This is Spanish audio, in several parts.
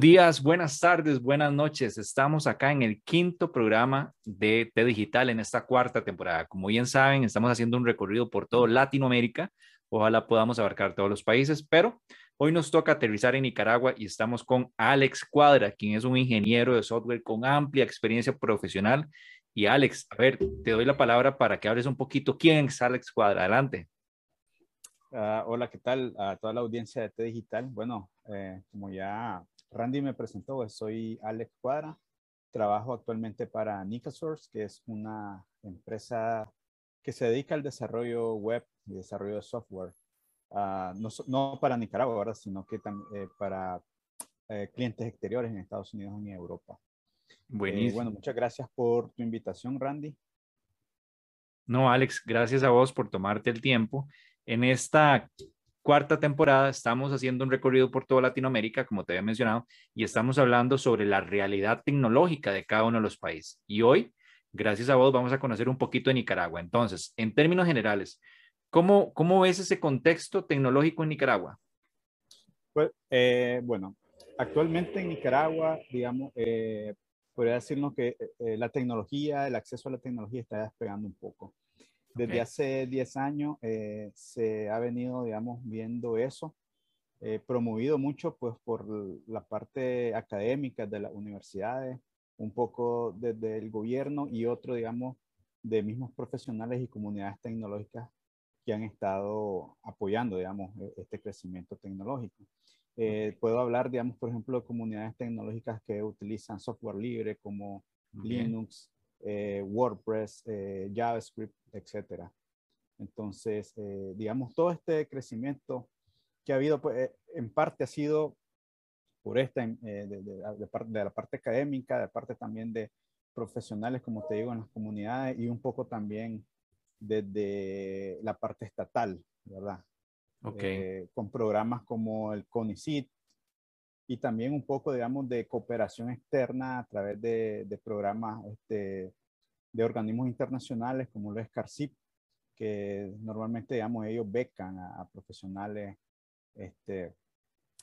Días, buenas tardes, buenas noches. Estamos acá en el quinto programa de T Digital en esta cuarta temporada. Como bien saben, estamos haciendo un recorrido por todo Latinoamérica. Ojalá podamos abarcar todos los países, pero hoy nos toca aterrizar en Nicaragua y estamos con Alex Cuadra, quien es un ingeniero de software con amplia experiencia profesional. Y Alex, a ver, te doy la palabra para que hables un poquito. ¿Quién es Alex Cuadra? Adelante. Uh, hola, ¿qué tal a toda la audiencia de T Digital? Bueno, eh, como ya Randy me presentó, soy Alex Cuadra, trabajo actualmente para Nicasource, que es una empresa que se dedica al desarrollo web y desarrollo de software, uh, no, no, para Nicaragua, ¿verdad? sino que eh, para eh, clientes exteriores en Estados Unidos y en Europa. Buenísimo. Eh, bueno, muchas gracias por tu invitación, Randy. No, Alex, gracias a vos por tomarte el tiempo. En esta cuarta temporada estamos haciendo un recorrido por toda Latinoamérica, como te había mencionado, y estamos hablando sobre la realidad tecnológica de cada uno de los países. Y hoy, gracias a vos, vamos a conocer un poquito de Nicaragua. Entonces, en términos generales, ¿cómo, cómo ves ese contexto tecnológico en Nicaragua? Pues, eh, bueno, actualmente en Nicaragua, digamos, eh, podría decirnos que eh, la tecnología, el acceso a la tecnología está despegando un poco. Desde okay. hace 10 años eh, se ha venido, digamos, viendo eso, eh, promovido mucho pues por la parte académica de las universidades, un poco desde el gobierno y otro, digamos, de mismos profesionales y comunidades tecnológicas que han estado apoyando, digamos, este crecimiento tecnológico. Eh, puedo hablar, digamos, por ejemplo, de comunidades tecnológicas que utilizan software libre como okay. Linux, eh, WordPress, eh, JavaScript, etcétera. Entonces, eh, digamos, todo este crecimiento que ha habido, pues, en parte ha sido por esta, de, de, de la parte académica, de parte también de profesionales, como te digo, en las comunidades y un poco también desde la parte estatal, ¿verdad? Okay. con programas como el CONICIT, y también un poco, digamos, de cooperación externa a través de, de programas este, de organismos internacionales como lo es CARCIP, que normalmente, digamos, ellos becan a, a profesionales este,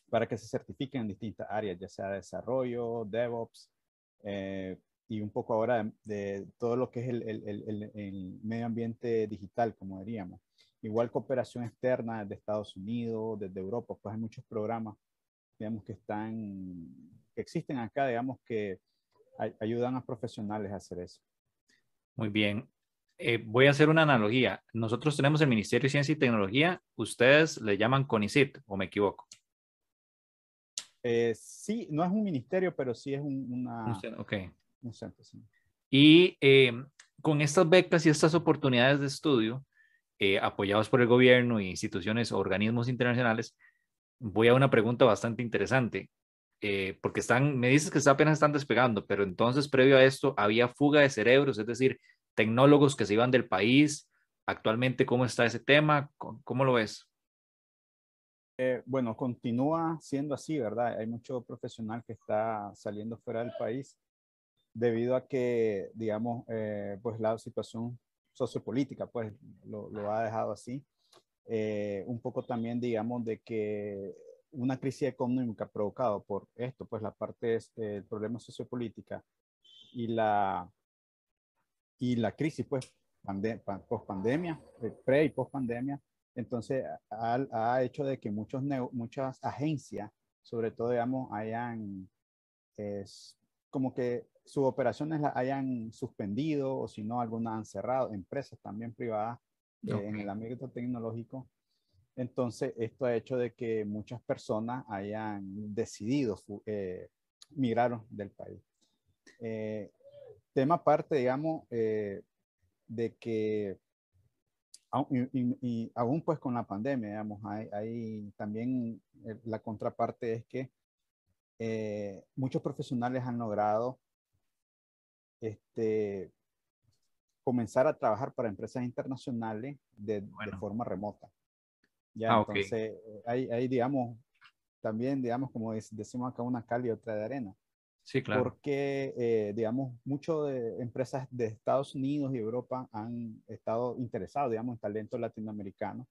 para que se certifiquen en distintas áreas, ya sea desarrollo, DevOps, eh, y un poco ahora de, de, todo lo que es el, el, el, el, medio ambiente digital, como diríamos. Igual cooperación externa desde Estados Unidos, desde Europa, pues hay muchos programas digamos, que están, que existen acá, digamos, que ayudan a profesionales a hacer eso. Muy bien. Eh, voy a hacer una analogía. Nosotros tenemos el Ministerio de Ciencia y Tecnología. Ustedes le llaman CONICIT, ¿o me equivoco? Eh, sí, no es un ministerio, pero sí es un, una. Okay. Un centro sí. Y eh, con estas becas y estas oportunidades de estudio, apoyados por el gobierno e instituciones o organismos internacionales, voy a una pregunta bastante interesante, eh, porque están, me dices que apenas están despegando, pero entonces previo a esto había fuga de cerebros, es decir, tecnólogos que se iban del país. Actualmente, ¿cómo está ese tema? ¿Cómo lo ves? Eh, bueno, continúa siendo así, ¿verdad? Hay mucho profesional que está saliendo fuera del país debido a que, digamos, eh, pues la situación sociopolítica, pues lo, lo ha dejado así eh, un poco también, digamos, de que una crisis económica provocada por esto, pues la parte es eh, el problema sociopolítica y la, y la crisis, pues, pande post pandemia, eh, pre y post pandemia, entonces ha, ha, hecho de que muchos muchas agencias, sobre todo, digamos, hayan, es, como que sus operaciones las hayan suspendido o si no, algunas han cerrado, empresas también privadas okay. en el ámbito tecnológico. Entonces, esto ha hecho de que muchas personas hayan decidido eh, migraron del país. Eh, tema aparte, digamos, eh, de que y, aún pues con la pandemia, digamos, hay, también la contraparte es que muchos profesionales han logrado este, comenzar a trabajar para empresas internacionales de, forma remota. Ya, ah, entonces, hay, hay, digamos, también, digamos, como decimos acá, una cal y otra de arena. Sí, claro. Porque, eh, digamos, muchas de empresas de Estados Unidos y Europa han estado interesados, digamos, en talento latinoamericano.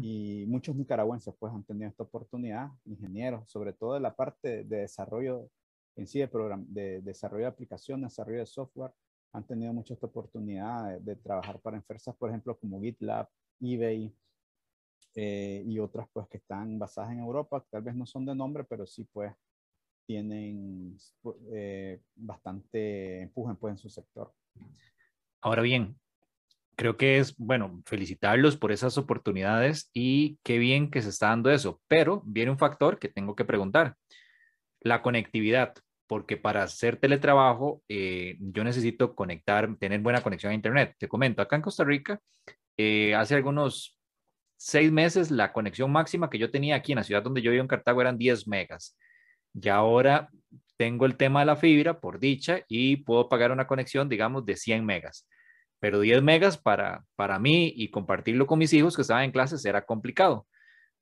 Y muchos nicaragüenses, pues, han tenido esta oportunidad, ingenieros, sobre todo de la parte de desarrollo en sí, de, de desarrollo de aplicaciones, desarrollo de software, han tenido mucha esta oportunidad de, trabajar para empresas, por ejemplo, como GitLab, eBay eh, y otras, pues, que están basadas en Europa, tal vez no son de nombre, pero sí, pues, tienen eh, bastante empuje pues, en su sector. Ahora bien, creo que es, bueno, felicitarlos por esas oportunidades y qué bien que se está dando eso, pero viene un factor que tengo que preguntar, la conectividad porque para hacer teletrabajo eh, yo necesito conectar, tener buena conexión a Internet. Te comento, acá en Costa Rica, eh, hace algunos seis meses la conexión máxima que yo tenía aquí en la ciudad donde yo vivo en Cartago eran 10 megas. Y ahora tengo el tema de la fibra, por dicha, y puedo pagar una conexión, digamos, de 100 megas. Pero 10 megas para, para mí y compartirlo con mis hijos que estaban en clases era complicado.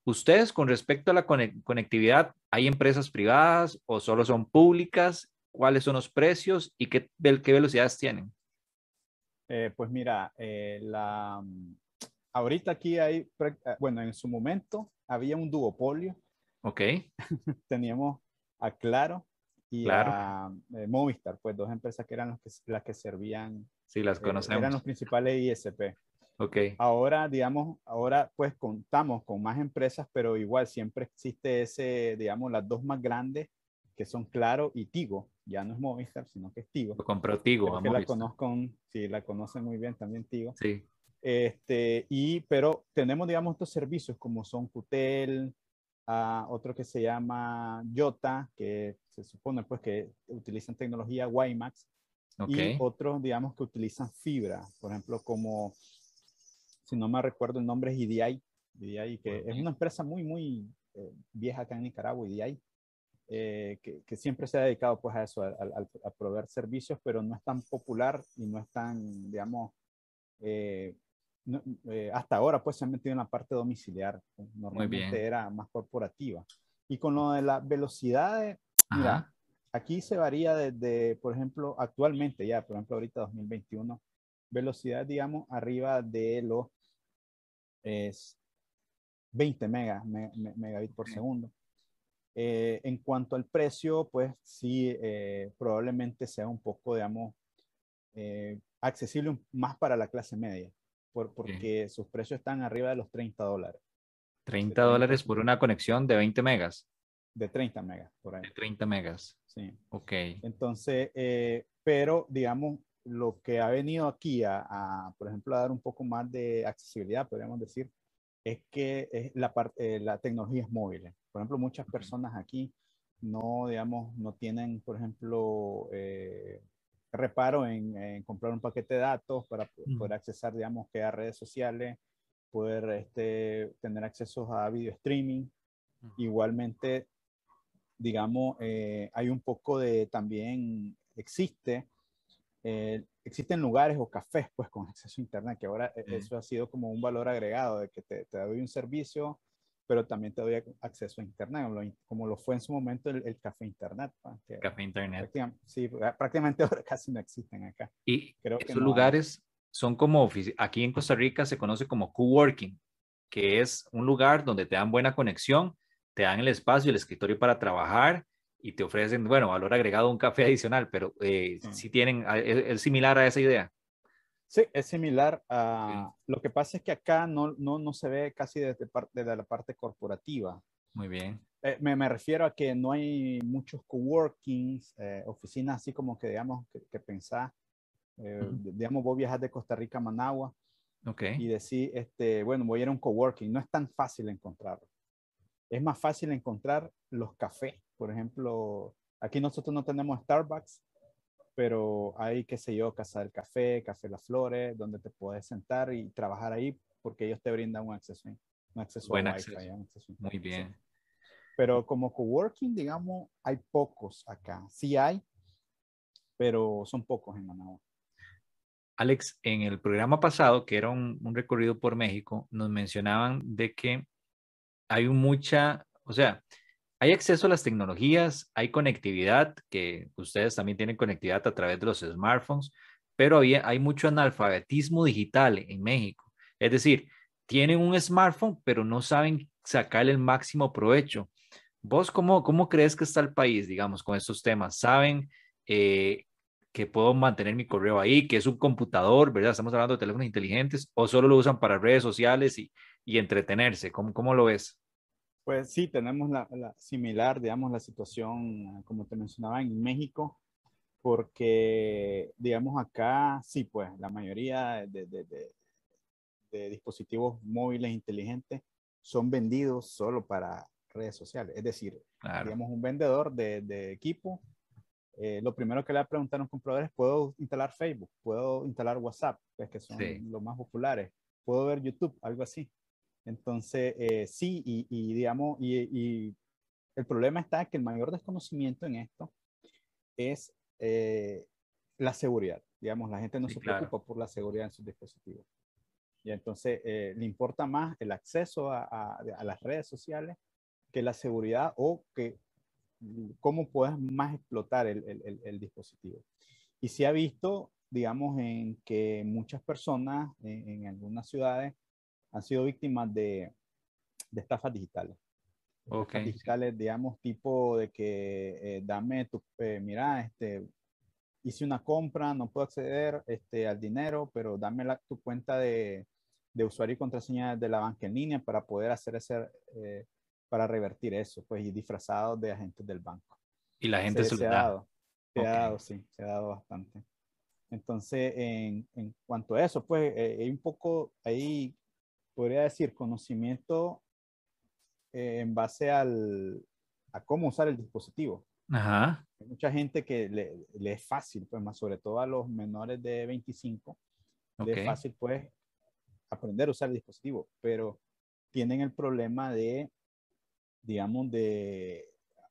Ustedes, con respecto a la conectividad, ¿hay empresas privadas o solo son públicas? ¿Cuáles son los precios y qué, qué velocidades tienen? Eh, pues mira, eh, la, ahorita aquí hay, eh, bueno, en su momento había un duopolio. Ok. Teníamos a Claro y a Movistar, pues dos empresas que eran las que, las que servían. Sí, las conocemos. eran los principales ISP. Ok. Ahora, digamos, ahora pues contamos con más empresas, pero igual siempre existe ese, digamos, las dos más grandes que son Claro y Tigo. Ya no es Movistar, sino que es Tigo. Lo compró Tigo. Que la conozco, sí, la conocen muy bien también Tigo. Sí. Este, y, pero tenemos, digamos, estos servicios como son Cutel, uh, otro que se llama Jota, que se supone pues que utilizan tecnología WiMAX. Y otros, digamos, que utilizan fibra, por ejemplo, como si no me recuerdo el nombre, es IDI, IDI que es una empresa muy, muy eh, vieja acá en Nicaragua, IDI, eh, que, que, siempre se ha dedicado pues a eso, a, a, proveer servicios, pero no es tan popular y no es tan, digamos, eh, hasta ahora pues se ha metido en la parte domiciliar, normalmente era más corporativa. Y con lo de la velocidad, mira, aquí se varía desde, por ejemplo, actualmente ya, por ejemplo, ahorita 2021, velocidad, digamos, arriba de los es 20 megas, megabits por segundo. Eh, en cuanto al precio, pues sí, eh, probablemente sea un poco, digamos, eh, accesible más para la clase media, por, porque sus precios están arriba de los 30 dólares. 30 dólares por una conexión de 20 megas. De 30 megas, por ahí. De 30 megas. Sí. Ok. Entonces, pero digamos, lo que ha venido aquí a, por ejemplo, a dar un poco más de accesibilidad, podríamos decir, es que es la, parte, eh, la tecnología es móvil. Por ejemplo, muchas personas aquí no, digamos, no tienen, por ejemplo, eh, reparo en, comprar un paquete de datos para poder accesar, digamos, que a redes sociales, poder este, tener acceso a video streaming. Igualmente, digamos, eh, hay un poco de también, existe eh, existen lugares o cafés pues con acceso a internet, que ahora eh, eso ha sido como un valor agregado de que te, te doy un servicio, pero también te doy acceso a internet, como lo fue en su momento el, café internet. Pues, café internet. sí, prácticamente ahora casi no existen acá. Y Creo esos lugares son como, aquí en Costa Rica se conoce como coworking, que es un lugar donde te dan buena conexión, te dan el espacio, el escritorio para trabajar y te ofrecen, bueno, valor agregado, un café adicional, pero eh, si tienen, ah, ¿es, similar a esa idea? Sí, es similar. A, Lo que pasa es que acá no, no, no se ve casi desde, desde, la parte corporativa. Muy bien. Eh, me, me, refiero a que no hay muchos coworkings, eh, oficinas así como que, digamos, que, que pensás, eh, digamos, vos viajas de Costa Rica a Managua okay. y decís, este, bueno, voy a ir a un coworking. No es tan fácil encontrarlo. Es más fácil encontrar los cafés por ejemplo, Aquí nosotros no tenemos Starbucks, pero hay, qué sé yo, Casa del Café, Café Las Flores, donde te puedes sentar y trabajar ahí porque ellos te brindan un acceso, un acceso Buen a Wi-Fi. Muy bien. Pero como coworking, digamos, hay pocos acá. Sí hay, pero son pocos en Managua. Alex, en el programa pasado, que era un, un, recorrido por México, nos mencionaban de que hay mucha, o sea, hay acceso a las tecnologías, hay conectividad, que ustedes también tienen conectividad a través de los smartphones, pero hay, mucho analfabetismo digital en México. Es decir, tienen un smartphone, pero no saben sacarle el máximo provecho. ¿Vos cómo, cómo crees que está el país, digamos, con estos temas? ¿Saben eh, que puedo mantener mi correo ahí, que es un computador, ¿verdad? Estamos hablando de teléfonos inteligentes, o solo lo usan para redes sociales y, y entretenerse. ¿Cómo, ¿Cómo lo ves? Pues sí, tenemos la, similar, digamos, la situación, como te mencionaba, en México, porque, digamos, acá sí, pues la mayoría de, de, de, dispositivos móviles inteligentes son vendidos solo para redes sociales. Es decir, digamos, un vendedor de, equipo, eh, lo primero que le va a preguntar a un comprador es, ¿puedo instalar Facebook? ¿Puedo instalar WhatsApp? Es que son los más populares. ¿Puedo ver YouTube? Algo así. Entonces, eh, sí, y, digamos, y, el problema está que el mayor desconocimiento en esto es eh, la seguridad. Digamos, la gente no se preocupa por la seguridad en sus dispositivos. Y entonces eh, le importa más el acceso a, las redes sociales que la seguridad o que cómo puedes más explotar el, dispositivo. Y se ha visto, digamos, en que muchas personas en algunas ciudades han sido víctimas de, de estafas digitales. Estafas digitales, digamos, tipo de que eh, dame tu, eh, mira, este, hice una compra, no puedo acceder este, al dinero, pero dame la, tu cuenta de, de, usuario y contraseña de la banca en línea para poder hacer ese, eh, para revertir eso, pues, y disfrazados de agentes del banco. Y la gente se, se, ha dado. Se ha dado, sí, se ha dado bastante. Entonces, en, en cuanto a eso, pues, hay un poco ahí podría decir, conocimiento eh, en base al, a cómo usar el dispositivo. Ajá. Hay mucha gente que le, es fácil, pues más sobre todo a los menores de 25, le es fácil pues aprender a usar el dispositivo, pero tienen el problema de, digamos, de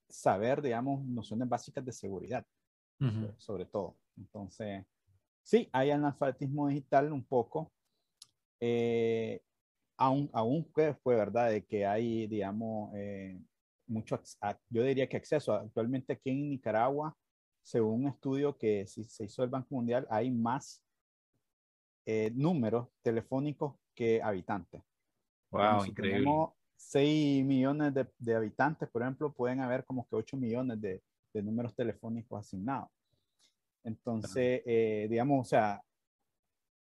saber, digamos, nociones básicas de seguridad, sobre todo. Entonces, sí, hay analfabetismo digital un poco. Eh, aún, aún fue verdad de que hay, digamos, eh, mucho, yo diría que acceso. Actualmente aquí en Nicaragua, según un estudio que se hizo el Banco Mundial, hay más eh, números telefónicos que habitantes. Wow, increíble. Tenemos 6 millones de, habitantes, por ejemplo, pueden haber como que 8 millones de, números telefónicos asignados. Entonces, eh, digamos, o sea,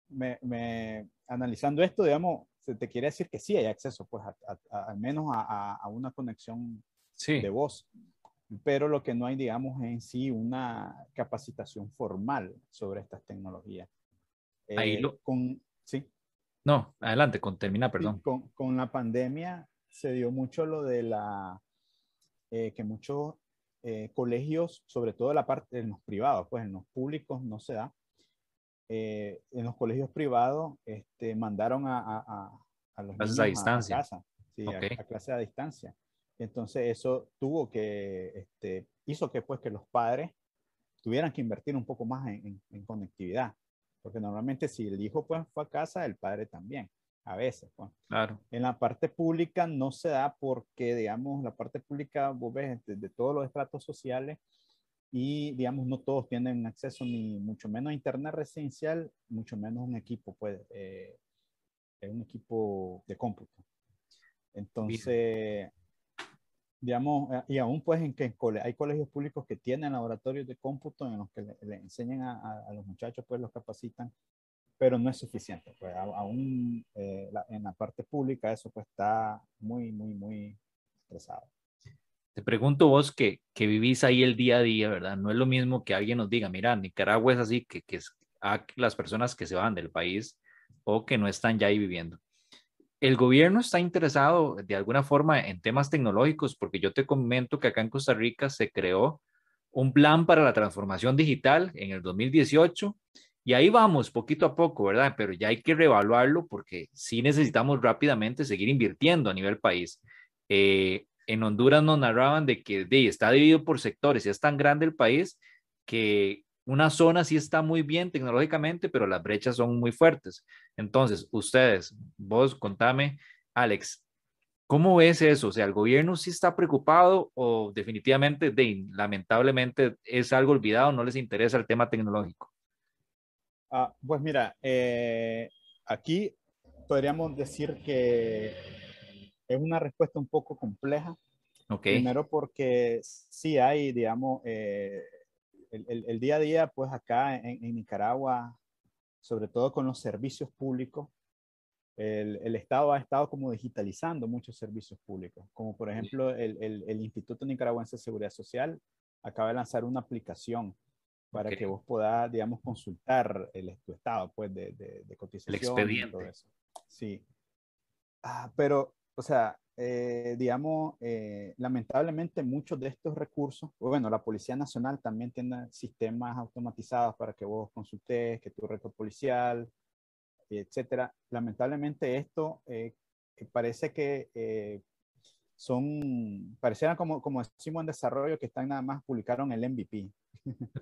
me, analizando esto, digamos, se te quiere decir que sí hay acceso, pues, al menos a, una conexión de voz. Pero lo que no hay, digamos, en sí una capacitación formal sobre estas tecnologías. Ahí eh, con, sí. No, adelante, con, termina, perdón. con, con, la pandemia se dio mucho lo de la, eh, que muchos eh, colegios, sobre todo la parte en los privados, pues en los públicos no se da, eh, en los colegios privados este, mandaron a, a, a los niños a, distancia. casa, sí, a, clase a distancia. Entonces eso tuvo que, este, hizo que pues que los padres tuvieran que invertir un poco más en, en, conectividad, porque normalmente si el hijo pues fue a casa, el padre también, a veces. Pues. Claro. En la parte pública no se da porque, digamos, la parte pública, vos ves, de, de todos los estratos sociales, y digamos no todos tienen acceso ni mucho menos a internet residencial, mucho menos un equipo, pues, eh, un equipo de cómputo. Entonces, digamos, eh, y aún pues en que hay colegios públicos que tienen laboratorios de cómputo en los que le, enseñan a, a, los muchachos, pues los capacitan, pero no es suficiente. Pues aún eh, en la parte pública eso pues está muy, muy, muy estresado. Te pregunto vos que, que vivís ahí el día a día, ¿verdad? No es lo mismo que alguien nos diga, mira, Nicaragua es así, que, que es a las personas que se van del país o que no están ya ahí viviendo. El gobierno está interesado de alguna forma en temas tecnológicos, porque yo te comento que acá en Costa Rica se creó un plan para la transformación digital en el 2018 y ahí vamos poquito a poco, ¿verdad? Pero ya hay que reevaluarlo porque sí necesitamos rápidamente seguir invirtiendo a nivel país. Eh, en Honduras nos narraban de que de, está dividido por sectores y es tan grande el país que una zona sí está muy bien tecnológicamente, pero las brechas son muy fuertes. Entonces, ustedes, vos contame, Alex, ¿cómo ves eso? O sea, ¿el gobierno sí está preocupado o definitivamente, de, lamentablemente, es algo olvidado, no les interesa el tema tecnológico? Ah, pues mira, eh, aquí podríamos decir que es una respuesta un poco compleja. Okay. Primero porque sí hay, digamos, eh, el, día a día, pues acá en, Nicaragua, sobre todo con los servicios públicos, el, Estado ha estado como digitalizando muchos servicios públicos, como por ejemplo el, Instituto Nicaragüense de Seguridad Social acaba de lanzar una aplicación para que vos puedas, digamos, consultar el, tu estado, pues, de, de, cotización. El expediente. todo eso. Sí. Ah, pero, o sea, eh, digamos, eh, lamentablemente muchos de estos recursos, bueno, la Policía Nacional también tiene sistemas automatizados para que vos consultes, que tu récord policial, etcétera. Lamentablemente esto eh, parece que son, parecieran como, como decimos en desarrollo, que están nada más, publicaron el MVP.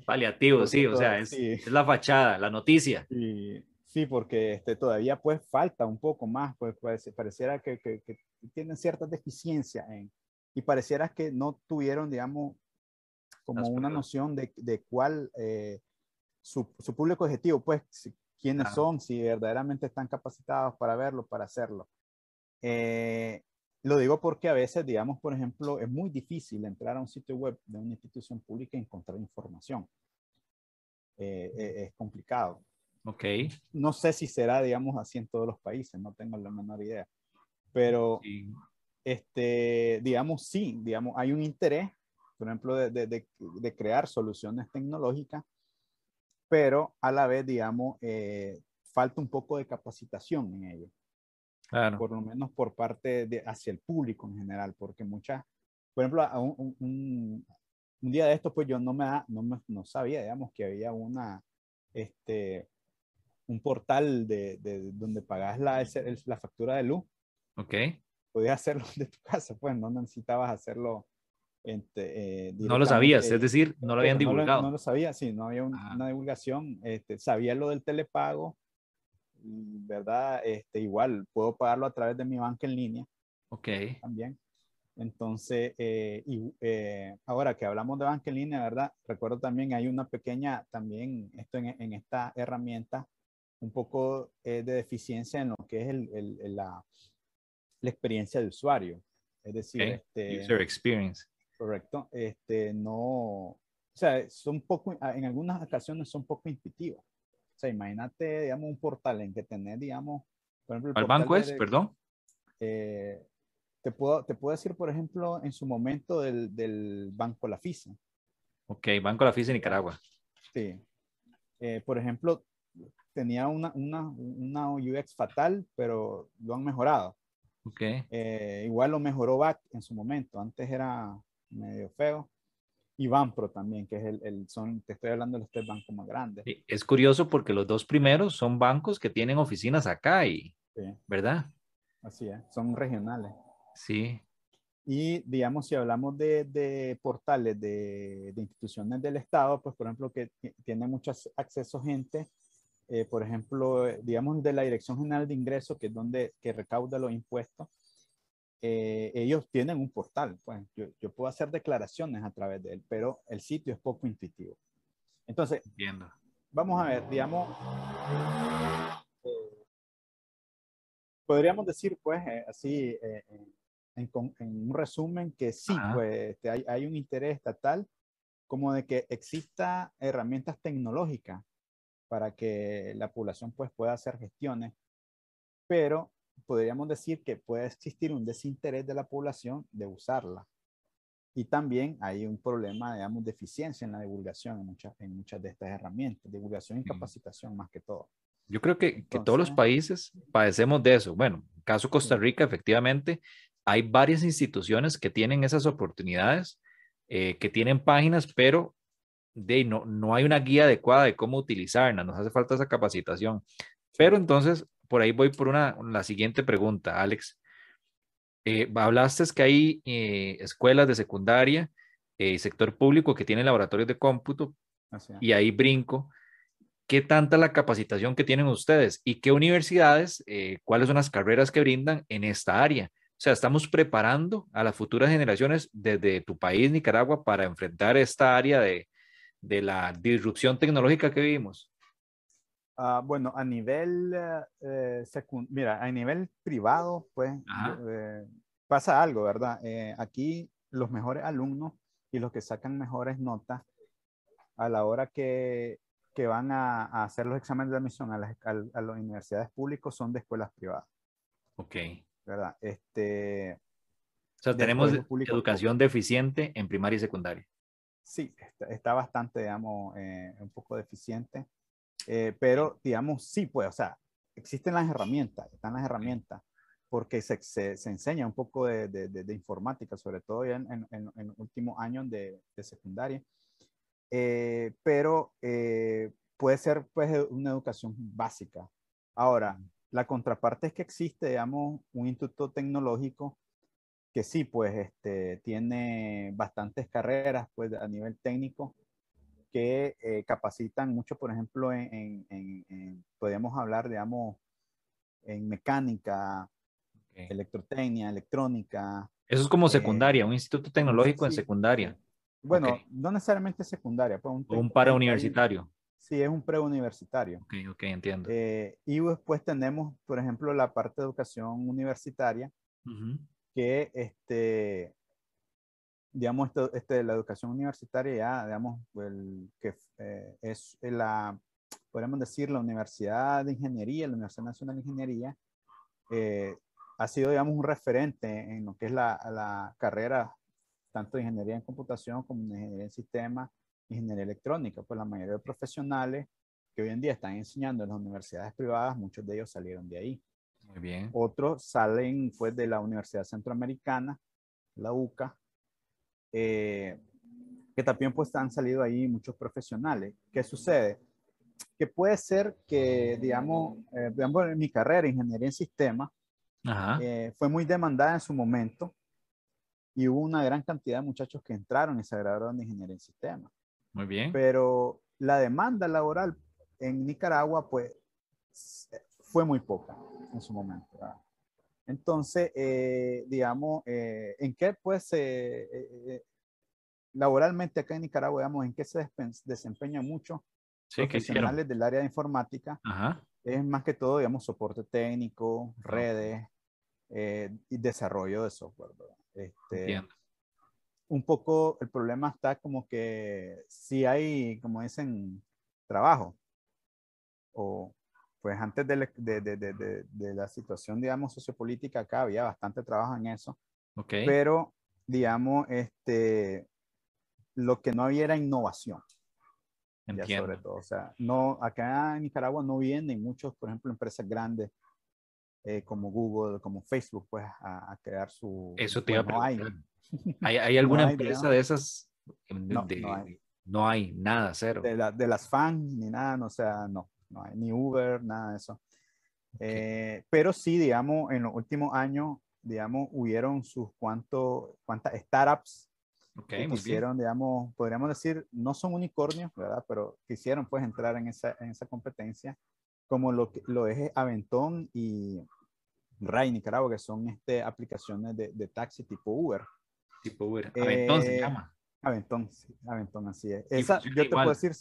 Paliativo, sí, o sea, es, es, la fachada, la noticia. Sí, Sí, porque este, todavía pues falta un poco más, pues pareciera que, que, tienen ciertas deficiencias en, y pareciera que no tuvieron, digamos, como una noción de, de cuál eh, su, su, público objetivo, pues quiénes son, si verdaderamente están capacitados para verlo, para hacerlo. Eh, lo digo porque a veces, digamos, por ejemplo, es muy difícil entrar a un sitio web de una institución pública y encontrar información. Eh, es complicado. Ok. No sé si será, digamos, así en todos los países, no tengo la menor idea. Pero, este, digamos, sí, digamos, hay un interés, por ejemplo, de, de, de, crear soluciones tecnológicas, pero a la vez, digamos, eh, falta un poco de capacitación en ello. Claro. Por lo menos por parte de hacia el público en general, porque muchas, por ejemplo, un, un, un día de esto, pues yo no me, no, me, no sabía, digamos, que había una, este, un portal de, de donde pagas la, la factura de luz. Ok. Podías hacerlo de tu casa, pues no necesitabas hacerlo. Este, eh, no lo sabías, es decir, no lo habían divulgado. No, lo sabía, sí, no había una divulgación. Este, sabía lo del telepago, ¿verdad? Este, igual, puedo pagarlo a través de mi banca en línea. Ok. También. Entonces, eh, y, eh, ahora que hablamos de banca en línea, ¿verdad? Recuerdo también hay una pequeña, también esto en, en esta herramienta, un poco eh, de deficiencia en lo que es el, el, la, la, experiencia de usuario. Es decir, este, user experience. Correcto. Este, no, o sea, son poco, en algunas ocasiones son poco intuitivos. O sea, imagínate, digamos, un portal en que tener, digamos, por ejemplo, ¿Al banco es? Perdón. Eh, te, puedo, te puedo decir, por ejemplo, en su momento del, del Banco La FISA. Ok, Banco La FISA en Nicaragua. Sí. Eh, por ejemplo, tenía una, una, una UX fatal, pero lo han mejorado. Okay. Eh, igual lo mejoró BAC en su momento. Antes era medio feo. Y Banpro también, que es el, el son, te estoy hablando de los tres bancos más grandes. Es curioso porque los dos primeros son bancos que tienen oficinas acá y, ¿verdad? Así es, son regionales. Sí. Y digamos, si hablamos de, de portales de, de, instituciones del Estado, pues por ejemplo, que tiene mucho acceso gente eh, por ejemplo, digamos de la Dirección General de Ingresos, que es donde que recauda los impuestos, eh, ellos tienen un portal, pues yo, yo, puedo hacer declaraciones a través de él, pero el sitio es poco intuitivo. Entonces, Entiendo. vamos a ver, digamos, eh, podríamos decir, pues, así, en, en, un resumen, que sí, pues, este, hay, hay un interés estatal como de que exista herramientas tecnológicas para que la población pues, pueda hacer gestiones, pero podríamos decir que puede existir un desinterés de la población de usarla. Y también hay un problema, digamos, de eficiencia en la divulgación en muchas, en muchas de estas herramientas, divulgación y capacitación más que todo. Yo creo que, que todos los países padecemos de eso. Bueno, en caso Costa Rica, efectivamente, hay varias instituciones que tienen esas oportunidades, eh, que tienen páginas, pero de, no, no hay una guía adecuada de cómo utilizarla, nos hace falta esa capacitación. Pero entonces, por ahí voy por una, la siguiente pregunta, Alex. Eh, hablaste que hay eh, escuelas de secundaria y eh, sector público que tienen laboratorios de cómputo y ahí brinco. ¿Qué tanta la capacitación que tienen ustedes y qué universidades, cuáles son las carreras que brindan en esta área? O sea, estamos preparando a las futuras generaciones desde tu país, Nicaragua, para enfrentar esta área de, de la disrupción tecnológica que vivimos. Ah, bueno, a nivel, eh, mira, a nivel privado, pues eh, pasa algo, ¿verdad? Eh, aquí los mejores alumnos y los que sacan mejores notas a la hora que, que van a, a, hacer los exámenes de admisión a las, a, las universidades públicas son de escuelas privadas. Ok. ¿Verdad? Este, o sea, tenemos educación deficiente en primaria y secundaria. Sí, está, está bastante, digamos, un poco deficiente. Eh, pero, digamos, sí, pues, o sea, existen las herramientas, están las herramientas, porque se, se, se enseña un poco de, de, de, informática, sobre todo en, en, en últimos años de, secundaria. Eh, pero eh, puede ser, pues, una educación básica. Ahora, la contraparte es que existe, digamos, un instituto tecnológico que sí, pues, este, tiene bastantes carreras, pues, a nivel técnico, que eh, capacitan mucho, por ejemplo, en, en, podríamos hablar, digamos, en mecánica, electrotecnia, electrónica. Eso es como eh, secundaria, un instituto tecnológico en secundaria. Bueno, no necesariamente secundaria. Pues un, un parauniversitario. Sí, es un preuniversitario. Ok, ok, entiendo. Eh, y después tenemos, por ejemplo, la parte de educación universitaria, que este, digamos, esto, este, la educación universitaria ya, digamos, el, que eh, es la, podemos decir, la Universidad de Ingeniería, la Universidad Nacional de Ingeniería, eh, ha sido, digamos, un referente en lo que es la, la, carrera tanto de ingeniería en computación como de ingeniería en sistemas, ingeniería electrónica. Pues la mayoría de profesionales que hoy en día están enseñando en las universidades privadas, muchos de ellos salieron de ahí. Muy bien. Otros salen pues de la Universidad Centroamericana, la UCA, eh, que también pues han salido ahí muchos profesionales. ¿Qué sucede? Que puede ser que, digamos, eh, en mi carrera, ingeniería en sistemas, eh, fue muy demandada en su momento y hubo una gran cantidad de muchachos que entraron y se graduaron de ingeniería en sistemas. Muy bien. Pero la demanda laboral en Nicaragua, pues, fue muy poca en su momento. Entonces, eh, digamos, eh, ¿en qué pues eh, laboralmente acá en Nicaragua, digamos, en qué se desempeña mucho sí, profesionales del área de informática? Es más que todo, digamos, soporte técnico, redes y desarrollo de software. Este, un poco el problema está como que si hay, como dicen, trabajo o pues antes de, de, de, de, la situación, digamos, sociopolítica acá había bastante trabajo en eso. Okay. Pero, digamos, este, lo que no había era innovación. Entiendo. sobre todo, o sea, no, acá en Nicaragua no vienen muchos, por ejemplo, empresas grandes eh, como Google, como Facebook, pues, a, crear su... Eso te iba a preguntar. ¿Hay, ¿Hay, alguna empresa de esas? No, no, hay. no hay nada, cero. De, la, de las fans ni nada, no, o sea, no no hay ni Uber, nada de eso. Eh, pero sí, digamos, en los últimos años, digamos, hubieron sus cuantos, cuantas startups okay, que quisieron, digamos, podríamos decir, no son unicornios, ¿verdad? Pero quisieron pues entrar en esa, en esa competencia, como lo, lo es Aventón y Ray Nicaragua, que son este, aplicaciones de, de taxi tipo Uber. Tipo Uber. Aventón se eh, llama. Aventón, sí, Aventón, así es. Esa, yo te puedo decir,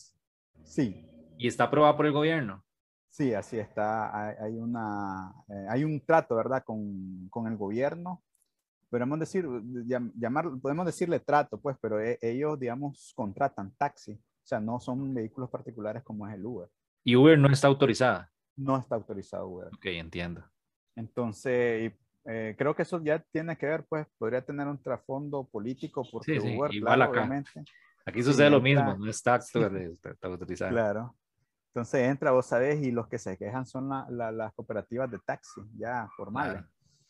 sí, ¿Y está aprobada por el gobierno? Sí, así está. Hay, una, eh, hay un trato, ¿verdad?, con, con el gobierno. Podemos, decir, llamar, podemos decirle trato, pues, pero e, ellos, digamos, contratan taxi. O sea, no son vehículos particulares como es el Uber. ¿Y Uber no está autorizada? No está autorizado Uber. Ok, entiendo. Entonces, eh, creo que eso ya tiene que ver, pues, podría tener un trasfondo político porque sí, Uber, igual acá. Aquí sucede lo mismo, no está, está autorizado. Claro. Entonces entra, vos sabés, y los que se quejan son las cooperativas de taxi, ya formales.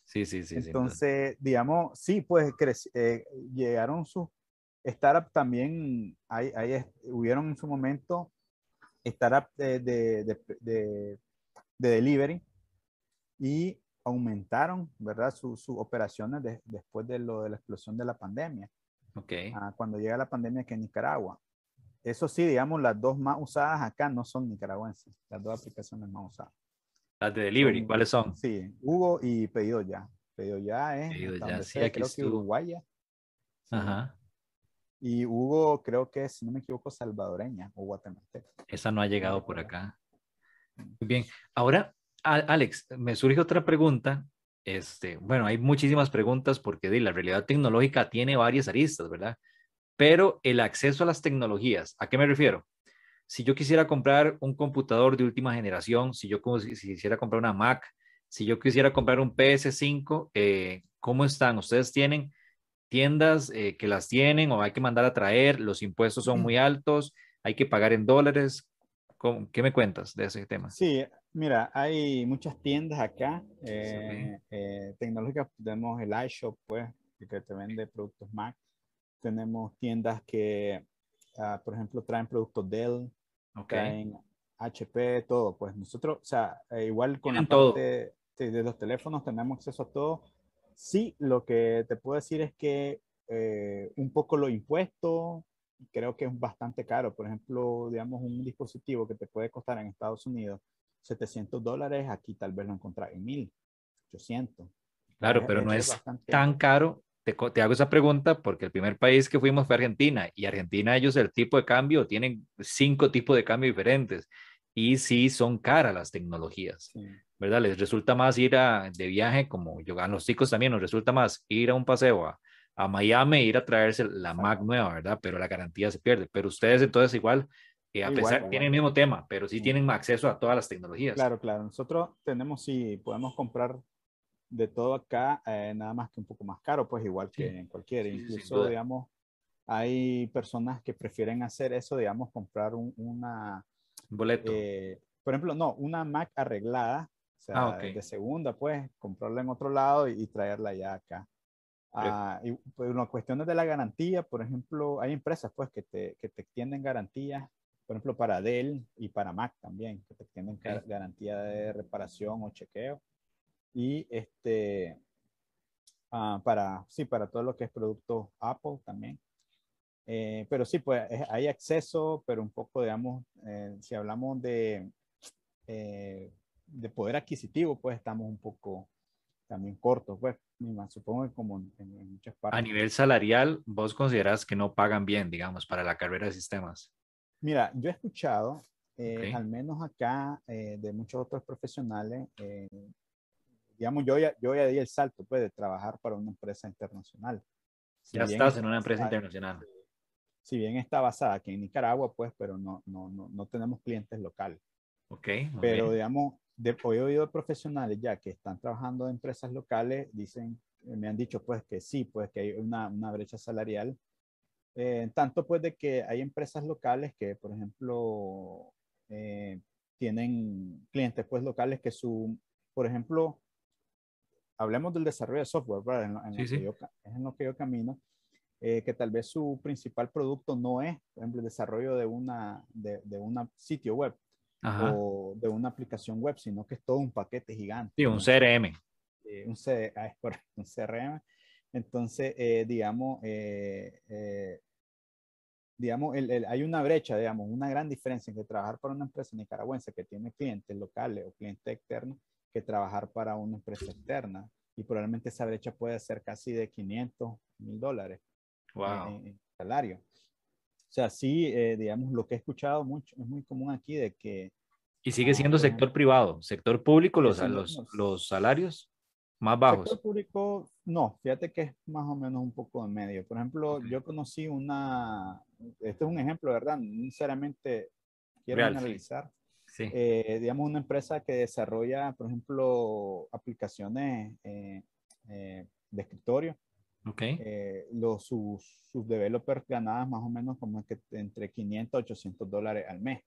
Sí, sí, sí. Entonces, digamos, sí, pues eh, llegaron sus startup también, hay, hay, hubieron en su momento startup de, de, de, de, delivery y aumentaron, ¿verdad? Sus operaciones después de lo de la explosión de la pandemia. Ok. Ah, cuando llega la pandemia aquí en Nicaragua. Eso sí, digamos, las dos más usadas acá no son nicaragüenses, las dos aplicaciones más usadas. Las de delivery, ¿cuáles son? Sí, Hugo y Pedido Ya. Pedido Ya es, Pedido Ya, sí, aquí creo que estuvo. uruguaya. Sí. Ajá. Y Hugo, creo que, si no me equivoco, salvadoreña o guatemalteca. Esa no ha llegado por acá. Muy bien. Ahora, Alex, me surge otra pregunta. Este, bueno, hay muchísimas preguntas porque la realidad tecnológica tiene varias aristas, ¿verdad? Pero el acceso a las tecnologías, ¿a qué me refiero? Si yo quisiera comprar un computador de última generación, si yo si quisiera comprar una Mac, si yo quisiera comprar un PS5, eh, ¿cómo están? ¿Ustedes tienen tiendas eh, que las tienen o hay que mandar a traer? ¿Los impuestos son muy altos? ¿Hay que pagar en dólares? ¿Cómo- ¿Qué me cuentas de ese tema? Sí, mira, hay muchas tiendas acá eh, eh, tecnológicas. Tenemos el iShop, pues, que te vende productos Mac. Tenemos tiendas que, ah, por ejemplo, traen productos Dell, traen HP, todo. Pues nosotros, o sea, eh, igual con la parte de, de los teléfonos tenemos acceso a todo. Sí, lo que te puedo decir es que eh, un poco lo impuesto creo que es bastante caro. Por ejemplo, digamos, un dispositivo que te puede costar en Estados Unidos 700 dólares, aquí tal vez lo encontrás en 1800. Claro, Es- pero no es tan caro. Te, te hago esa pregunta porque el primer país que fuimos fue Argentina y Argentina ellos el tipo de cambio tienen cinco tipos de cambio diferentes y sí son caras las tecnologías, Sí. ¿verdad? Les resulta más ir a, de viaje, como yo a los chicos también nos resulta más ir a un paseo a, a Miami e ir a traerse la Mac nueva, ¿verdad? Pero la garantía se pierde. Pero ustedes entonces igual, eh, a Igual, pesar, igual. tienen el mismo tema, pero sí Sí. tienen acceso a todas las tecnologías. Claro, claro. Nosotros tenemos, sí, podemos comprar de todo acá, eh, nada más que un poco más caro, pues igual que Sí. en cualquiera. Sí, Incluso, digamos, hay personas que prefieren hacer eso, digamos, comprar un- una, Un boleto. eh, por ejemplo, no, una Mac arreglada, o sea, Ah, ok. de segunda, pues, comprarla en otro lado y, y traerla ya acá. Ah, y pues, las cuestiones de la garantía, por ejemplo, hay empresas, pues, que te, que te extienden garantías, por ejemplo, para Dell y para Mac también, que te extienden ca- Ok. garantía de reparación o chequeo. Y este, ah, para, sí, para todo lo que es producto Apple también. Eh, pero sí, pues es- hay acceso, pero un poco, digamos, eh, si hablamos de, eh, de poder adquisitivo, pues estamos un poco también cortos, pues, supongo que como en, en- muchas partes. A nivel salarial, vos considerás que no pagan bien, digamos, para la carrera de sistemas. Mira, yo he escuchado, eh, Ok. al menos acá, eh, de muchos otros profesionales, eh, digamos, yo ya, yo ya di el salto, pues, de trabajar para una empresa internacional. Si Ya estás está en una empresa internacional. Si bien está basada aquí en Nicaragua, pues, pero no, no, no, no tenemos clientes locales. Ok, Pero, bien. digamos, de, hoy he oído de profesionales ya que están trabajando en empresas locales, dicen, eh, me han dicho pues que sí, pues que hay una, una brecha salarial. Eh, tanto pues de que hay empresas locales que, por ejemplo, eh, tienen clientes pues locales que su, por ejemplo, hablemos del desarrollo de software, ¿verdad? En, lo- en Sí, lo sí. que yo, es en lo que yo camino, eh, que tal vez su principal producto no es, por ejemplo, el desarrollo de una, de, de una sitio web Ajá. o de una aplicación web, sino que es todo un paquete gigante. Sí, un ¿no? CRM. Eh, un, C- ah, es correcto, un CRM. Entonces, eh, digamos, eh, eh, digamos el- el- hay una brecha, digamos, una gran diferencia entre trabajar para una empresa nicaragüense que tiene clientes locales o clientes externos que trabajar para una empresa externa. Y probablemente esa brecha puede ser casi de 500 mil dólares Wow. en, en salario. O sea, sí, eh, digamos, lo que he escuchado mucho, es muy común aquí de que Y sigue ah, siendo por sector privado, sector público, los, los, los salarios más bajos. sector público, no, fíjate que es más o menos un poco en medio. Por ejemplo, Ok. yo conocí una, este es un ejemplo, ¿verdad? No necesariamente quiero Real, sí. Sí. Eh, digamos, una empresa que desarrolla, por ejemplo, aplicaciones eh, eh, de escritorio. eh, los, sus, sus developers ganaban más o menos como que entre 500 a 800 dólares al mes,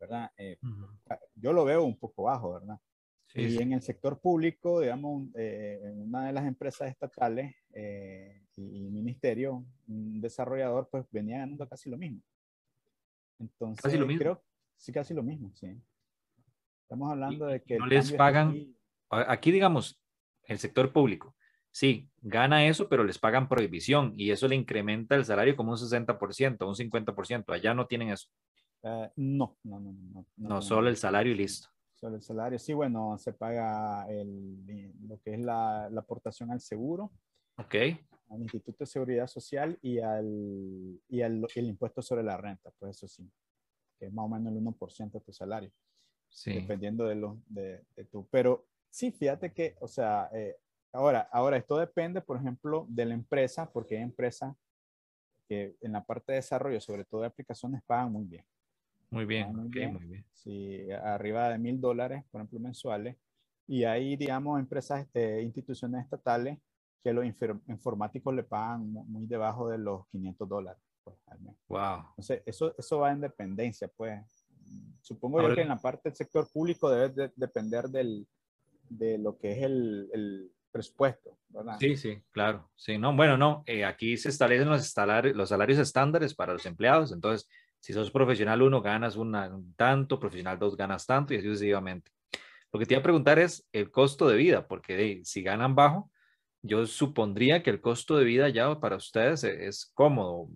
¿verdad? Eh, Ujú. yo lo veo un poco bajo, ¿verdad? Sí, y sí. en el sector público, digamos, eh, en una de las empresas estatales y, y ministerio, un desarrollador, pues venía ganando casi lo mismo. Entonces, casi lo mismo. creo, sí, casi lo mismo, sí. Estamos hablando de que... No les pagan, aquí digamos, el sector público, sí, gana eso, pero les pagan prohibición y eso le incrementa el salario como un 60%, un 50%. Allá no tienen eso. Uh, no, no, no, no, no. No, solo el salario y listo. Solo el salario, sí, bueno, se paga el, lo que es la, la aportación al seguro. Ok. Al Instituto de Seguridad Social y al, y al el impuesto sobre la renta, pues eso sí, que es más o menos el 1% de tu salario. Sí. Dependiendo de, lo, de, de tu. Pero sí, fíjate que, o sea, eh, ahora, ahora esto depende, por ejemplo, de la empresa, porque hay empresas que en la parte de desarrollo, sobre todo de aplicaciones, pagan muy bien. Muy bien, Pagan ok, bien. muy bien. Sí, arriba de mil dólares, por ejemplo, mensuales. Y hay, digamos, empresas, eh, instituciones estatales que los informáticos le pagan mu- muy debajo de los 500 dólares pues, al mes. Wow. Entonces, eso, eso va en dependencia, pues. Supongo yo Ahora- que en la parte del sector público debe de- depender del, de lo que es el, el presupuesto, ¿verdad? Sí, sí, claro. Sí, no, bueno, no, eh, aquí se establecen los, estalari- los salarios estándares para los empleados, entonces, si sos profesional 1, ganas una- un tanto, profesional 2, ganas tanto y así sucesivamente. Lo que te iba a preguntar es el costo de vida, porque de, si ganan bajo, yo supondría que el costo de vida ya para ustedes e- es, cómodo,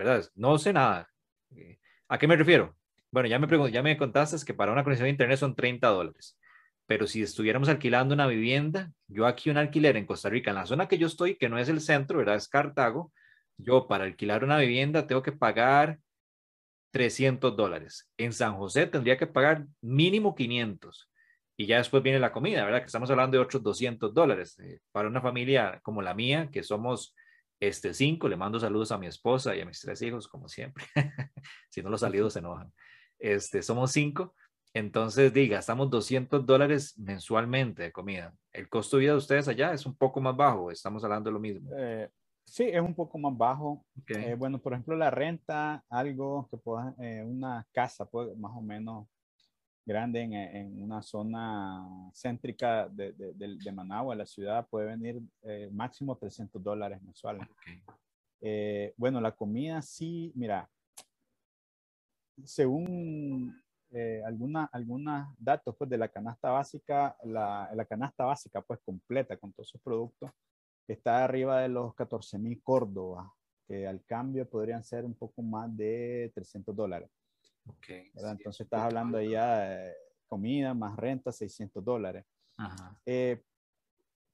¿verdad? No sé nada. Eh, ¿A qué me refiero? Bueno, ya me, ya me contaste que para una conexión de internet son 30 dólares. Pero si estuviéramos alquilando una vivienda, yo aquí un alquiler en Costa Rica, en la zona que yo estoy, que no es el centro, ¿verdad? Es Cartago, yo para alquilar una vivienda tengo que pagar 300 dólares. En San José tendría que pagar mínimo 500. Y ya después viene la comida, ¿verdad? Que estamos hablando de otros 200 dólares. Eh, para una familia como la mía, que somos este cinco, le mando saludos a mi esposa y a mis tres hijos, como siempre. si no los saludos se enojan. Este, somos cinco. Entonces, diga, gastamos 200 dólares mensualmente de comida. ¿El costo de vida de ustedes allá es un poco más bajo? Estamos hablando de lo mismo. Eh, sí, es un poco más bajo. Eh, bueno, por ejemplo, la renta, algo que pueda, eh, una casa pues, más o menos grande en, en una zona céntrica de, de, de, de Managua, la ciudad, puede venir eh, máximo 300 dólares mensuales. Ok. Eh, bueno, la comida sí, mira, según eh, alguna, algunos datos pues, de la canasta básica, la, la canasta básica pues completa con todos sus productos, está arriba de los 14 mil córdobas, que al cambio podrían ser un poco más de 300 dólares. Okay. Entonces es estás hablando ahí ya de comida más renta, 600 dólares. Ajá. Eh,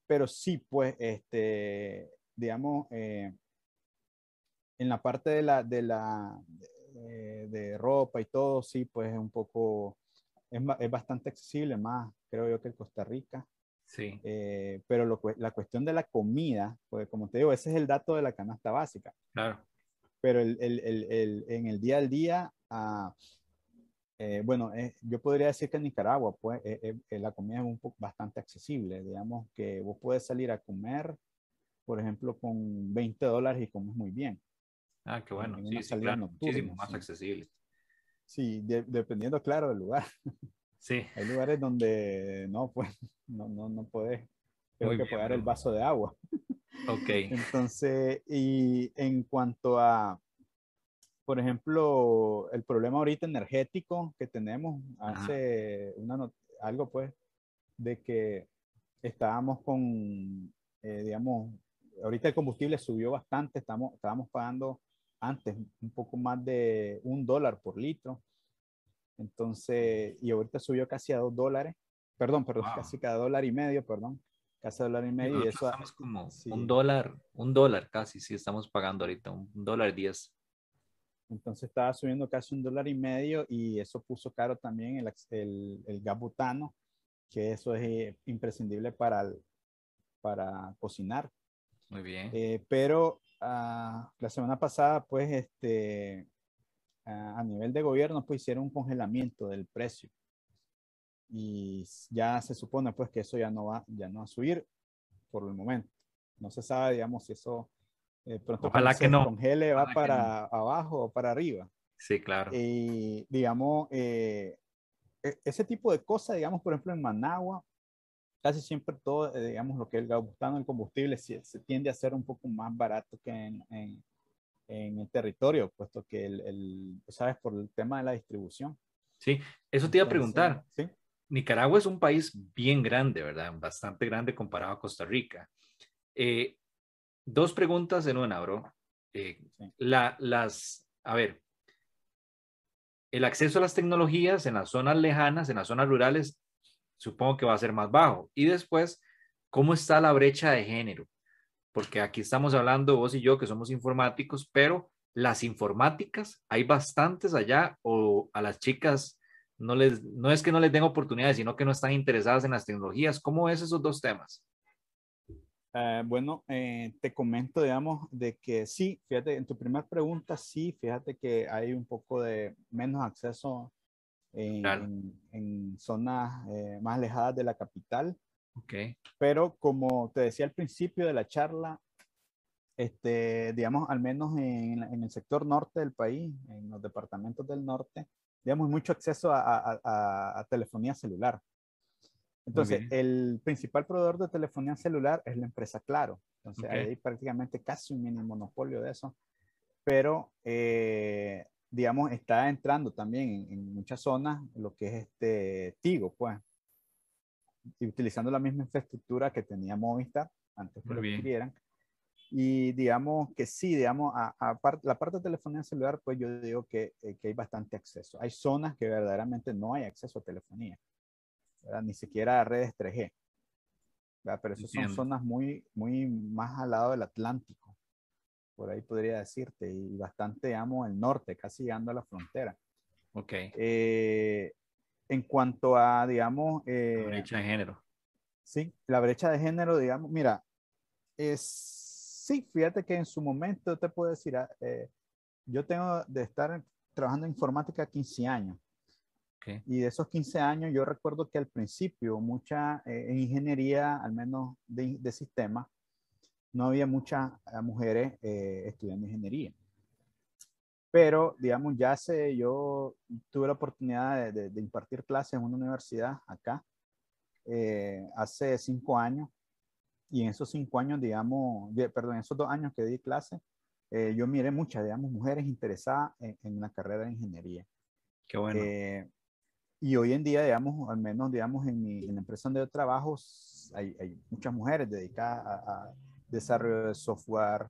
pero sí, pues, este, digamos, eh, en la parte de la, de la, de, de ropa y todo, sí, pues es un poco, es, es bastante accesible, más creo yo que en Costa Rica. Sí. Eh, pero lo la cuestión de la comida, pues como te digo, ese es el dato de la canasta básica. Claro. Pero el, el, el, el- en el día al día, ah, eh, bueno, eh, yo podría decir que en Nicaragua, pues, eh, eh, eh, la comida es un poco bastante accesible. Digamos que vos puedes salir a comer, por ejemplo, con 20 dólares y comes muy bien. Ah, qué bueno. en Sí, sí, claro. Muchísimo más sí. accesible. Sí, de- dependiendo, claro, del lugar. Sí. Hay lugares donde no, pues, no, no, no puedes. Tengo que bien, pagar el vaso de agua. Ok. Entonces, y en cuanto a, por ejemplo, el problema ahorita energético que tenemos, hace una algo pues, de que estábamos con, eh, digamos, ahorita el combustible subió bastante, estamos, estábamos pagando antes un poco más de un dólar por litro. Entonces, y ahorita subió casi a dos dólares, perdón, perdón, Wow. casi cada dólar y medio, perdón, casi a dólar y medio. y eso, estamos como sí. un dólar, un dólar casi, sí, estamos pagando ahorita, un dólar diez. Entonces estaba subiendo casi un dólar y medio y eso puso caro también el, el, el gas butano, que eso es eh, imprescindible para, el- para cocinar. Muy bien. Eh, pero ah, la semana pasada, pues, este, ah, a nivel de gobierno, pues hicieron un congelamiento del precio. Y ya se supone, pues, que eso ya no va, ya no va a subir por el momento. No se sabe, digamos, si eso eh, pronto Ojalá que se no. congele va Ojalá para abajo o para arriba. Sí, claro. Y digamos, eh, e- ese tipo de cosas, digamos, por ejemplo, en Managua, casi siempre todo, eh, digamos, lo que es el butano, el combustible, se, se, tiende a ser un poco más barato que en, en, en el territorio, puesto que el, el, ¿sabes? Por el tema de la distribución. Sí, eso te iba a preguntar. ¿sí? Nicaragua es un país bien grande, ¿verdad? Bastante grande comparado a Costa Rica. Eh, dos preguntas en una, bro. Eh, la, las, a ver, el acceso a las tecnologías en las zonas lejanas, en las zonas rurales, supongo que va a ser más bajo. Y después, ¿cómo está la brecha de género? Porque aquí estamos hablando vos y yo que somos informáticos, pero las informáticas, hay bastantes allá o a las chicas no les, no es que no les den oportunidades, sino que no están interesadas en las tecnologías. ¿Cómo es esos dos temas? Uh, bueno, eh, te comento, digamos, de que sí, fíjate, en tu primera pregunta, sí, fíjate que hay un poco de menos acceso en, claro. en, en zonas eh, más alejadas de la capital. Okay. Pero como te decía al principio de la charla, este, digamos, al menos en, en, el sector norte del país, en los departamentos del norte, digamos, mucho acceso a, a, a, a telefonía celular. Entonces, el principal proveedor de telefonía celular es la empresa Claro. Entonces, okay. hay prácticamente casi un mini monopolio de eso. Pero, eh, digamos, está entrando también en, en, muchas zonas lo que es este Tigo, pues. Y utilizando la misma infraestructura que tenía Movistar antes que lo adquirieran. Y digamos que sí, digamos, a, a part, la parte de telefonía celular, pues yo digo que, eh, que hay bastante acceso. Hay zonas que verdaderamente no hay acceso a telefonía. ¿Verdad? ni siquiera redes 3G. ¿verdad? Pero esas son zonas muy, muy más al lado del Atlántico, por ahí podría decirte, y bastante, digamos, el norte, casi llegando a la frontera. Ok. Eh, en cuanto a, digamos... Eh, la brecha de género. Sí, la brecha de género, digamos, mira, es, sí, fíjate que en su momento te puedo decir, ah, eh, yo tengo de estar trabajando en informática 15 años. Okay. Y de esos 15 años, yo recuerdo que al principio, mucha eh, en ingeniería, al menos de, de sistemas, no había muchas eh, mujeres eh, estudiando ingeniería. Pero, digamos, ya sé, yo tuve la oportunidad de, de, de impartir clases en una universidad acá eh, hace cinco años. Y en esos cinco años, digamos, perdón, en esos dos años que di clase, eh, yo miré muchas, digamos, mujeres interesadas en, en una carrera de ingeniería. Qué bueno. Y hoy en día, digamos, al menos, digamos, en, mi, en la empresa donde yo trabajo, hay, hay muchas mujeres dedicadas a, a, desarrollo de software,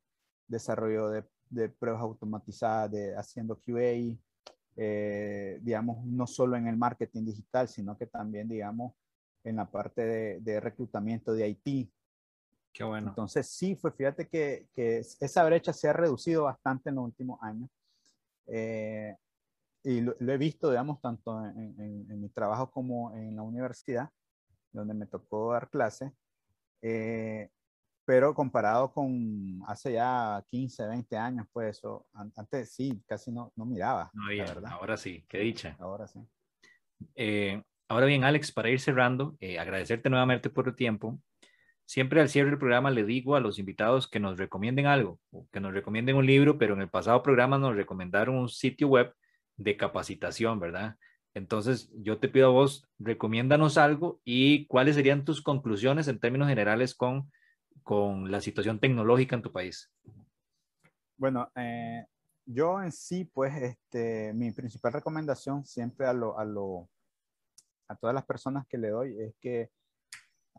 desarrollo de, de pruebas automatizadas, de haciendo QA, eh, digamos, no solo en el marketing digital, sino que también, digamos, en la parte de, de reclutamiento de IT. Qué bueno. Entonces, sí, fue, fíjate que, que esa brecha se ha reducido bastante en los últimos años. Eh, y lo, lo, he visto, digamos, tanto en, en, en, mi trabajo como en la universidad, donde me tocó dar clases, eh, pero comparado con hace ya 15, 20 años, pues eso, antes sí, casi no, no miraba. No había, verdad. ahora sí, qué dicha. Ahora sí. Eh, ahora bien, Alex, para ir cerrando, eh, agradecerte nuevamente por tu tiempo. Siempre al cierre del programa le digo a los invitados que nos recomienden algo, que nos recomienden un libro, pero en el pasado programa nos recomendaron un sitio web de capacitación, ¿verdad? Entonces, yo te pido a vos, recomiéndanos algo y cuáles serían tus conclusiones en términos generales con, con la situación tecnológica en tu país. Bueno, eh, yo en sí, pues, este, mi principal recomendación siempre a, lo, a, lo, a todas las personas que le doy es que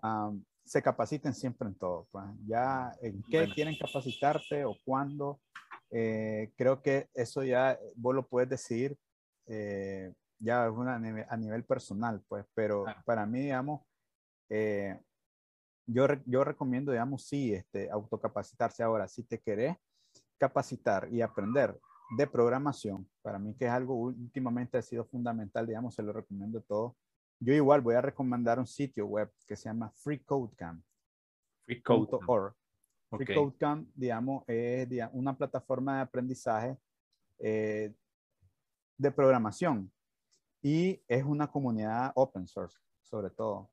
um, se capaciten siempre en todo. Pues, ya en qué bueno. quieren capacitarse o cuándo, eh, creo que eso ya vos lo puedes decidir eh, ya una, a, nivel, personal, pues, pero claro. para mí, digamos, eh, yo, yo recomiendo, digamos, sí, este, autocapacitarse ahora. Si te querés capacitar y aprender de programación, para mí que es algo últimamente ha sido fundamental, digamos, se lo recomiendo todo. Yo igual voy a recomendar un sitio web que se llama freecodecamp.org. Free Okay. FreeCodeCamp, digamos, es digamos, una plataforma de aprendizaje eh, de programación y es una comunidad open source, sobre todo.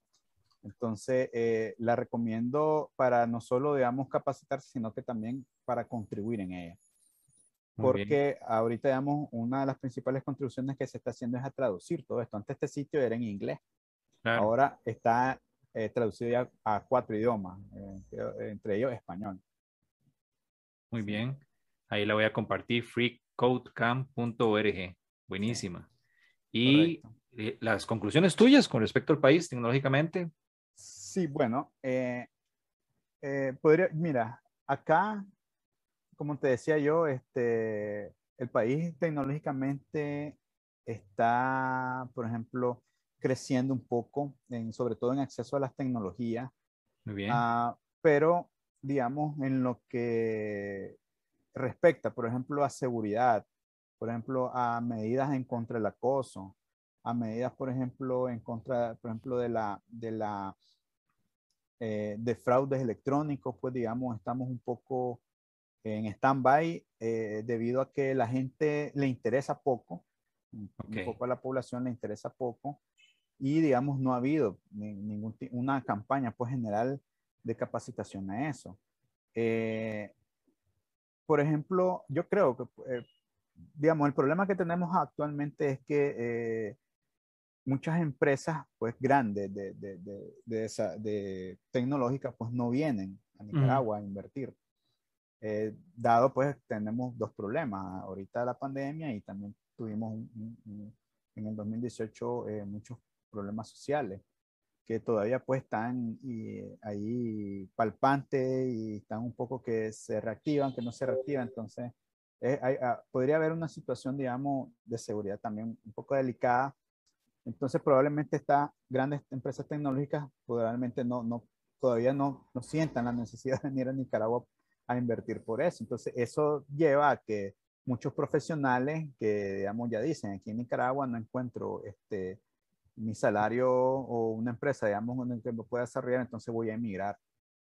Entonces, eh, la recomiendo para no solo, digamos, capacitarse, sino que también para contribuir en ella. Porque ahorita, digamos, una de las principales contribuciones que se está haciendo es a traducir todo esto. Antes este sitio era en inglés. Claro. Ahora está traducido ya a cuatro idiomas, entre ellos español. Muy bien. Ahí la voy a compartir, freecodecamp.org. Buenísima. Y las conclusiones tuyas con respecto al país tecnológicamente. Sí, bueno, podría, mira, acá, como te decía yo, este, el país tecnológicamente está, por ejemplo, creciendo un poco, en, sobre todo en acceso a las tecnologías. Muy bien. Ah, pero, digamos, en lo que respecta, por ejemplo, a seguridad, por ejemplo, a medidas en contra del acoso, a medidas, por ejemplo, en contra, por ejemplo, de la, de la, eh, de fraudes electrónicos, pues, digamos, estamos un poco en stand-by eh, debido a que la gente le interesa poco, un poco a la población le interesa poco y digamos no ha habido ninguna una campaña pues general de capacitación a eso. Eh, por ejemplo, yo creo que, eh, digamos, el problema que tenemos actualmente es que muchas empresas pues grandes de, de, de, de, tecnológicas pues no vienen a Nicaragua a invertir. Eh, dado pues tenemos dos problemas, ahorita la pandemia y también tuvimos en el 2018 eh, muchos problemas sociales que todavía pues están ahí palpantes y están un poco que se reactivan, que no se reactivan, entonces eh, ah, podría haber una situación, digamos, de seguridad también un poco delicada. Entonces probablemente estas grandes empresas tecnológicas probablemente no, no, todavía no, no sientan la necesidad de venir a Nicaragua a invertir por eso. Entonces, eso lleva a que muchos profesionales que, digamos, ya dicen, aquí en Nicaragua no encuentro este, mi salario o una empresa, digamos, donde que me pueda desarrollar, entonces voy a emigrar.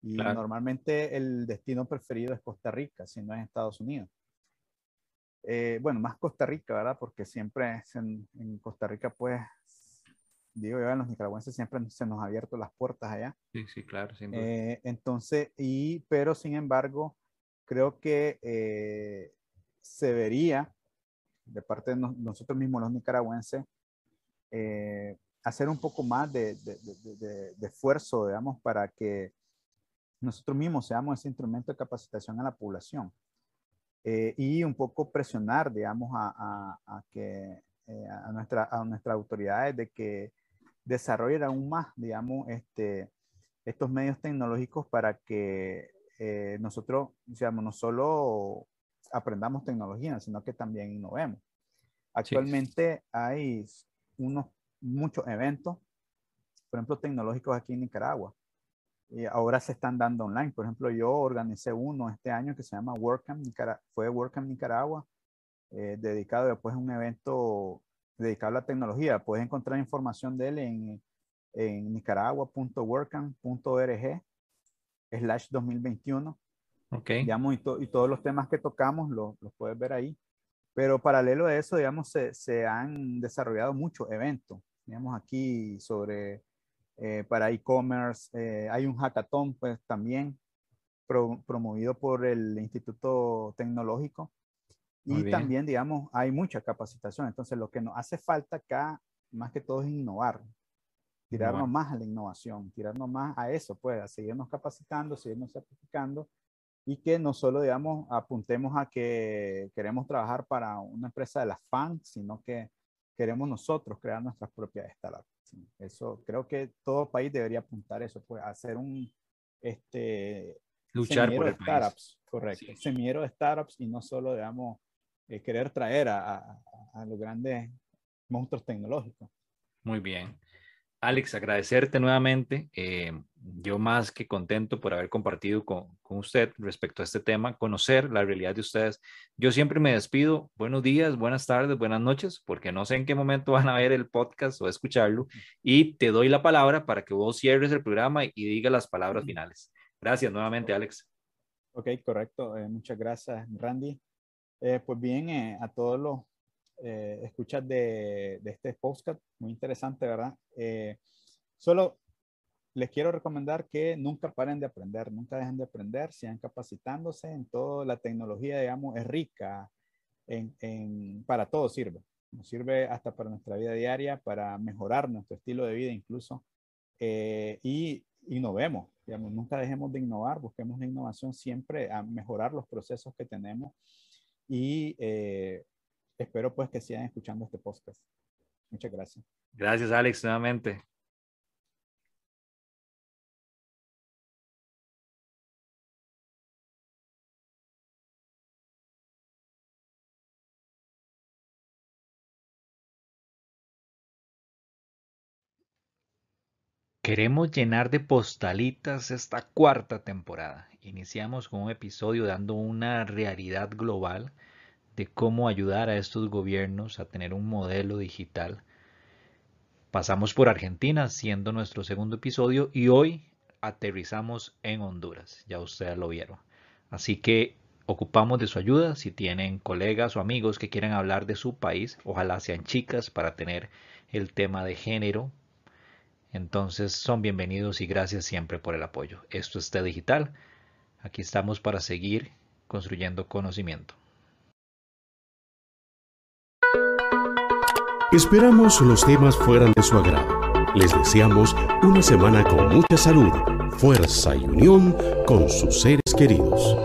Y normalmente el destino preferido es Costa Rica, si no es Estados Unidos. Eh, bueno, más Costa Rica, ¿verdad? Porque siempre en, en Costa Rica, pues, digo yo, los nicaragüenses siempre se nos ha abierto las puertas allá. Sí, sí, claro. Eh, entonces, y, pero sin embargo, creo que eh, se vería de parte de nosotros mismos, los nicaragüenses, eh, hacer un poco más de, de, de, esfuerzo, digamos, para que nosotros mismos seamos ese instrumento de capacitación a la población. y un poco presionar, digamos, a, a, a que a, nuestra, a nuestras autoridades de que desarrollar aún más, digamos, este, estos medios tecnológicos para que eh, nosotros, digamos, no solo aprendamos tecnología, sino que también innovemos. Actualmente hay unos, muchos eventos, por ejemplo, tecnológicos aquí en Nicaragua. Y ahora se están dando online. Por ejemplo, yo organicé uno este año que se llama WordCamp Nicaragua, fue WordCamp Nicaragua, eh, dedicado después a un evento dedicado a la tecnología. Puedes encontrar información de él en, en nicaragua.workam.org slash 2021. Ok. Digamos, y, y, todos los temas que tocamos los puedes ver ahí. Pero paralelo a eso, digamos, se, se han desarrollado muchos eventos. Digamos, aquí sobre, eh, para e-commerce, eh, hay un hackathon, pues también promovido por el Instituto Tecnológico y también, digamos, hay mucha capacitación. Entonces, lo que nos hace falta acá, más que todo, es innovar. Tirarnos más a la innovación, tirarnos más a eso, pues, a seguirnos capacitando, seguirnos certificando y que no solo, digamos, apuntemos a que queremos trabajar para una empresa de las fans, sino que queremos nosotros crear nuestras propias startups. Eso creo que todo país debería apuntar eso, pues, hacer un, este, luchar por el startups, correcto, semillero de startups y no solo, digamos, eh, querer traer a, los grandes monstruos tecnológicos. Muy bien. Alex, agradecerte nuevamente. Eh, yo más que contento por haber compartido con, con, usted respecto a este tema, conocer la realidad de ustedes. Yo siempre me despido. Buenos días, buenas tardes, buenas noches, porque no sé en qué momento van a ver el podcast o escucharlo. Y te doy la palabra para que vos cierres el programa y diga las palabras finales. Gracias nuevamente, Alex. Ok, correcto. Eh, muchas gracias, Randy. Eh, pues bien, eh, a todos los eh, escuchas de, de, este podcast, muy interesante, ¿verdad? solo les quiero recomendar que nunca paren de aprender, nunca dejen de aprender, sigan capacitándose en todo. La tecnología, digamos, es rica, en, en, para todo sirve. Nos sirve hasta para nuestra vida diaria, para mejorar nuestro estilo de vida incluso. eh, y innovemos, digamos, nunca dejemos de innovar, busquemos la innovación siempre a mejorar los procesos que tenemos y eh, espero pues que sigan escuchando este podcast. Muchas gracias. Gracias, Alex, nuevamente. Queremos llenar de postalitas esta cuarta temporada. Iniciamos con un episodio dando una realidad global de cómo ayudar a estos gobiernos a tener un modelo digital. Pasamos por Argentina siendo nuestro segundo episodio y hoy aterrizamos en Honduras. Ya ustedes lo vieron. Así que ocupamos de su ayuda si tienen colegas o amigos que quieran hablar de su país. Ojalá sean chicas para tener el tema de género entonces son bienvenidos y gracias siempre por el apoyo. Esto es T Digital. Aquí estamos para seguir construyendo conocimiento. Esperamos los temas fueran de su agrado. Les deseamos una semana con mucha salud, fuerza y unión con sus seres queridos.